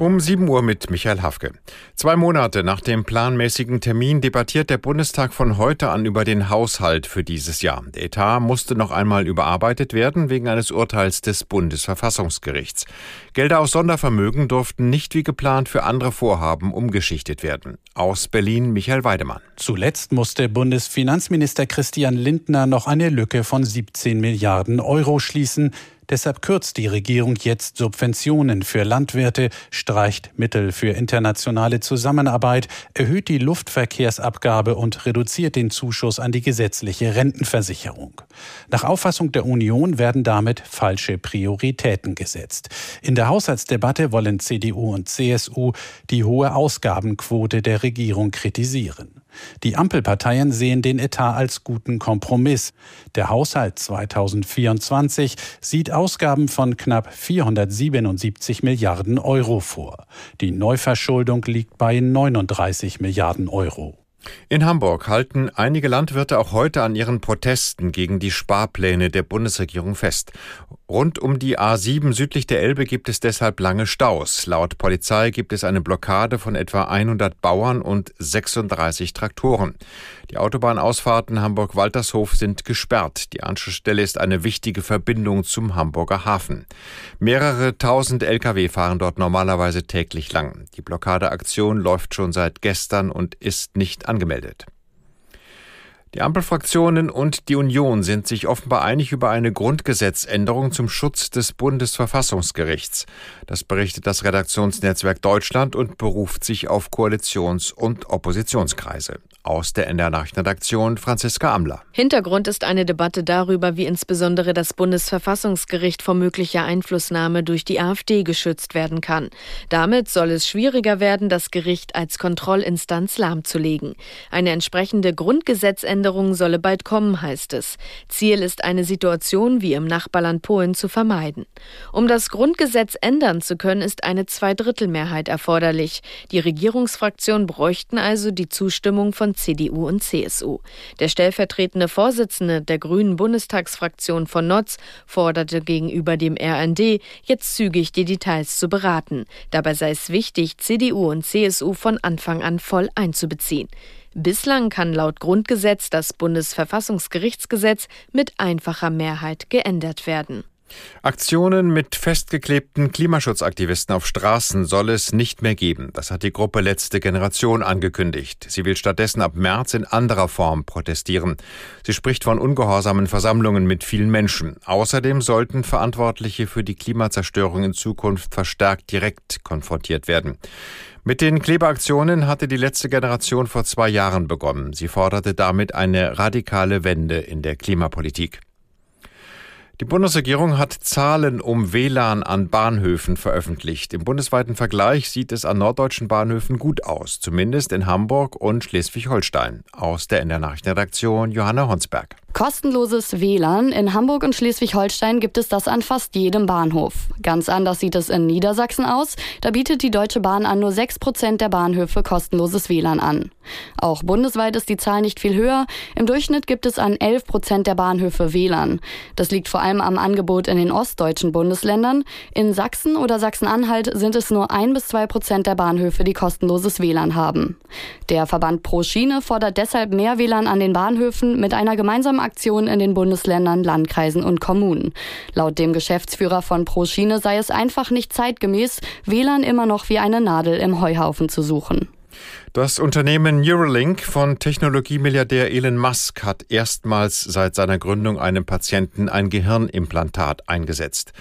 Um 7 Uhr mit Michael Hafke. Zwei Monate nach dem planmäßigen Termin debattiert der Bundestag von heute an über den Haushalt für dieses Jahr. Der Etat musste noch einmal überarbeitet werden wegen eines Urteils des Bundesverfassungsgerichts. Gelder aus Sondervermögen durften nicht wie geplant für andere Vorhaben umgeschichtet werden. Aus Berlin Michael Weidemann. Zuletzt musste Bundesfinanzminister Christian Lindner noch eine Lücke von 17 Milliarden Euro schließen. Deshalb kürzt die Regierung jetzt Subventionen für Landwirte, streicht Mittel für internationale Zusammenarbeit, erhöht die Luftverkehrsabgabe und reduziert den Zuschuss an die gesetzliche Rentenversicherung. Nach Auffassung der Union werden damit falsche Prioritäten gesetzt. In der Haushaltsdebatte wollen CDU und CSU die hohe Ausgabenquote der Regierung kritisieren. Die Ampelparteien sehen den Etat als guten Kompromiss. Der Haushalt 2024 sieht Ausgaben von knapp 477 Milliarden Euro vor. Die Neuverschuldung liegt bei 39 Milliarden Euro. In Hamburg halten einige Landwirte auch heute an ihren Protesten gegen die Sparpläne der Bundesregierung fest. Rund um die A7 südlich der Elbe gibt es deshalb lange Staus. Laut Polizei gibt es eine Blockade von etwa 100 Bauern und 36 Traktoren. Die Autobahnausfahrten Hamburg-Waltershof sind gesperrt. Die Anschlussstelle ist eine wichtige Verbindung zum Hamburger Hafen. Mehrere tausend Lkw fahren dort normalerweise täglich lang. Die Blockadeaktion läuft schon seit gestern und ist nicht angemeldet. Die Ampelfraktionen und die Union sind sich offenbar einig über eine Grundgesetzänderung zum Schutz des Bundesverfassungsgerichts. Das berichtet das Redaktionsnetzwerk Deutschland und beruft sich auf Koalitions- und Oppositionskreise. Aus der NDR Nachrichtenredaktion Franziska Amler. Hintergrund ist eine Debatte darüber, wie insbesondere das Bundesverfassungsgericht vor möglicher Einflussnahme durch die AfD geschützt werden kann. Damit soll es schwieriger werden, das Gericht als Kontrollinstanz lahmzulegen. Eine entsprechende Grundgesetzänderung Veränderung solle bald kommen, heißt es. Ziel ist eine Situation wie im Nachbarland Polen zu vermeiden. Um das Grundgesetz ändern zu können, ist eine Zweidrittelmehrheit erforderlich. Die Regierungsfraktionen bräuchten also die Zustimmung von CDU und CSU. Der stellvertretende Vorsitzende der Grünen Bundestagsfraktion von Notz forderte gegenüber dem RND, jetzt zügig die Details zu beraten. Dabei sei es wichtig, CDU und CSU von Anfang an voll einzubeziehen. Bislang kann laut Grundgesetz das Bundesverfassungsgerichtsgesetz mit einfacher Mehrheit geändert werden. Aktionen mit festgeklebten Klimaschutzaktivisten auf Straßen soll es nicht mehr geben. Das hat die Gruppe Letzte Generation angekündigt. Sie will stattdessen ab März in anderer Form protestieren. Sie spricht von ungehorsamen Versammlungen mit vielen Menschen. Außerdem sollten Verantwortliche für die Klimazerstörung in Zukunft verstärkt direkt konfrontiert werden. Mit den Klebeaktionen hatte die letzte Generation vor zwei Jahren begonnen. Sie forderte damit eine radikale Wende in der Klimapolitik. Die Bundesregierung hat Zahlen um WLAN an Bahnhöfen veröffentlicht. Im bundesweiten Vergleich sieht es an norddeutschen Bahnhöfen gut aus, zumindest in Hamburg und Schleswig-Holstein. Aus der NDR Nachrichtenredaktion Johanna Honsberg. Kostenloses WLAN. In Hamburg und Schleswig-Holstein gibt es das an fast jedem Bahnhof. Ganz anders sieht es in Niedersachsen aus. Da bietet die Deutsche Bahn an nur 6 Prozent der Bahnhöfe kostenloses WLAN an. Auch bundesweit ist die Zahl nicht viel höher. Im Durchschnitt gibt es an 11 Prozent der Bahnhöfe WLAN. Das liegt vor allem am Angebot in den ostdeutschen Bundesländern. In Sachsen oder Sachsen-Anhalt sind es nur 1 bis 2 Prozent der Bahnhöfe, die kostenloses WLAN haben. Der Verband Pro Schiene fordert deshalb mehr WLAN an den Bahnhöfen mit einer gemeinsamen Aktionen in den Bundesländern, Landkreisen und Kommunen. Laut dem Geschäftsführer von ProSchiene sei es einfach nicht zeitgemäß, WLAN immer noch wie eine Nadel im Heuhaufen zu suchen. Das Unternehmen Neuralink von Technologiemilliardär Elon Musk hat erstmals seit seiner Gründung einem Patienten ein Gehirnimplantat eingesetzt.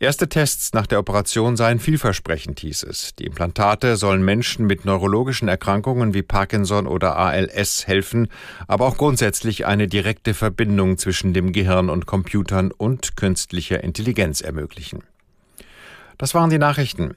Erste Tests nach der Operation seien vielversprechend, hieß es. Die Implantate sollen Menschen mit neurologischen Erkrankungen wie Parkinson oder ALS helfen, aber auch grundsätzlich eine direkte Verbindung zwischen dem Gehirn und Computern und künstlicher Intelligenz ermöglichen. Das waren die Nachrichten.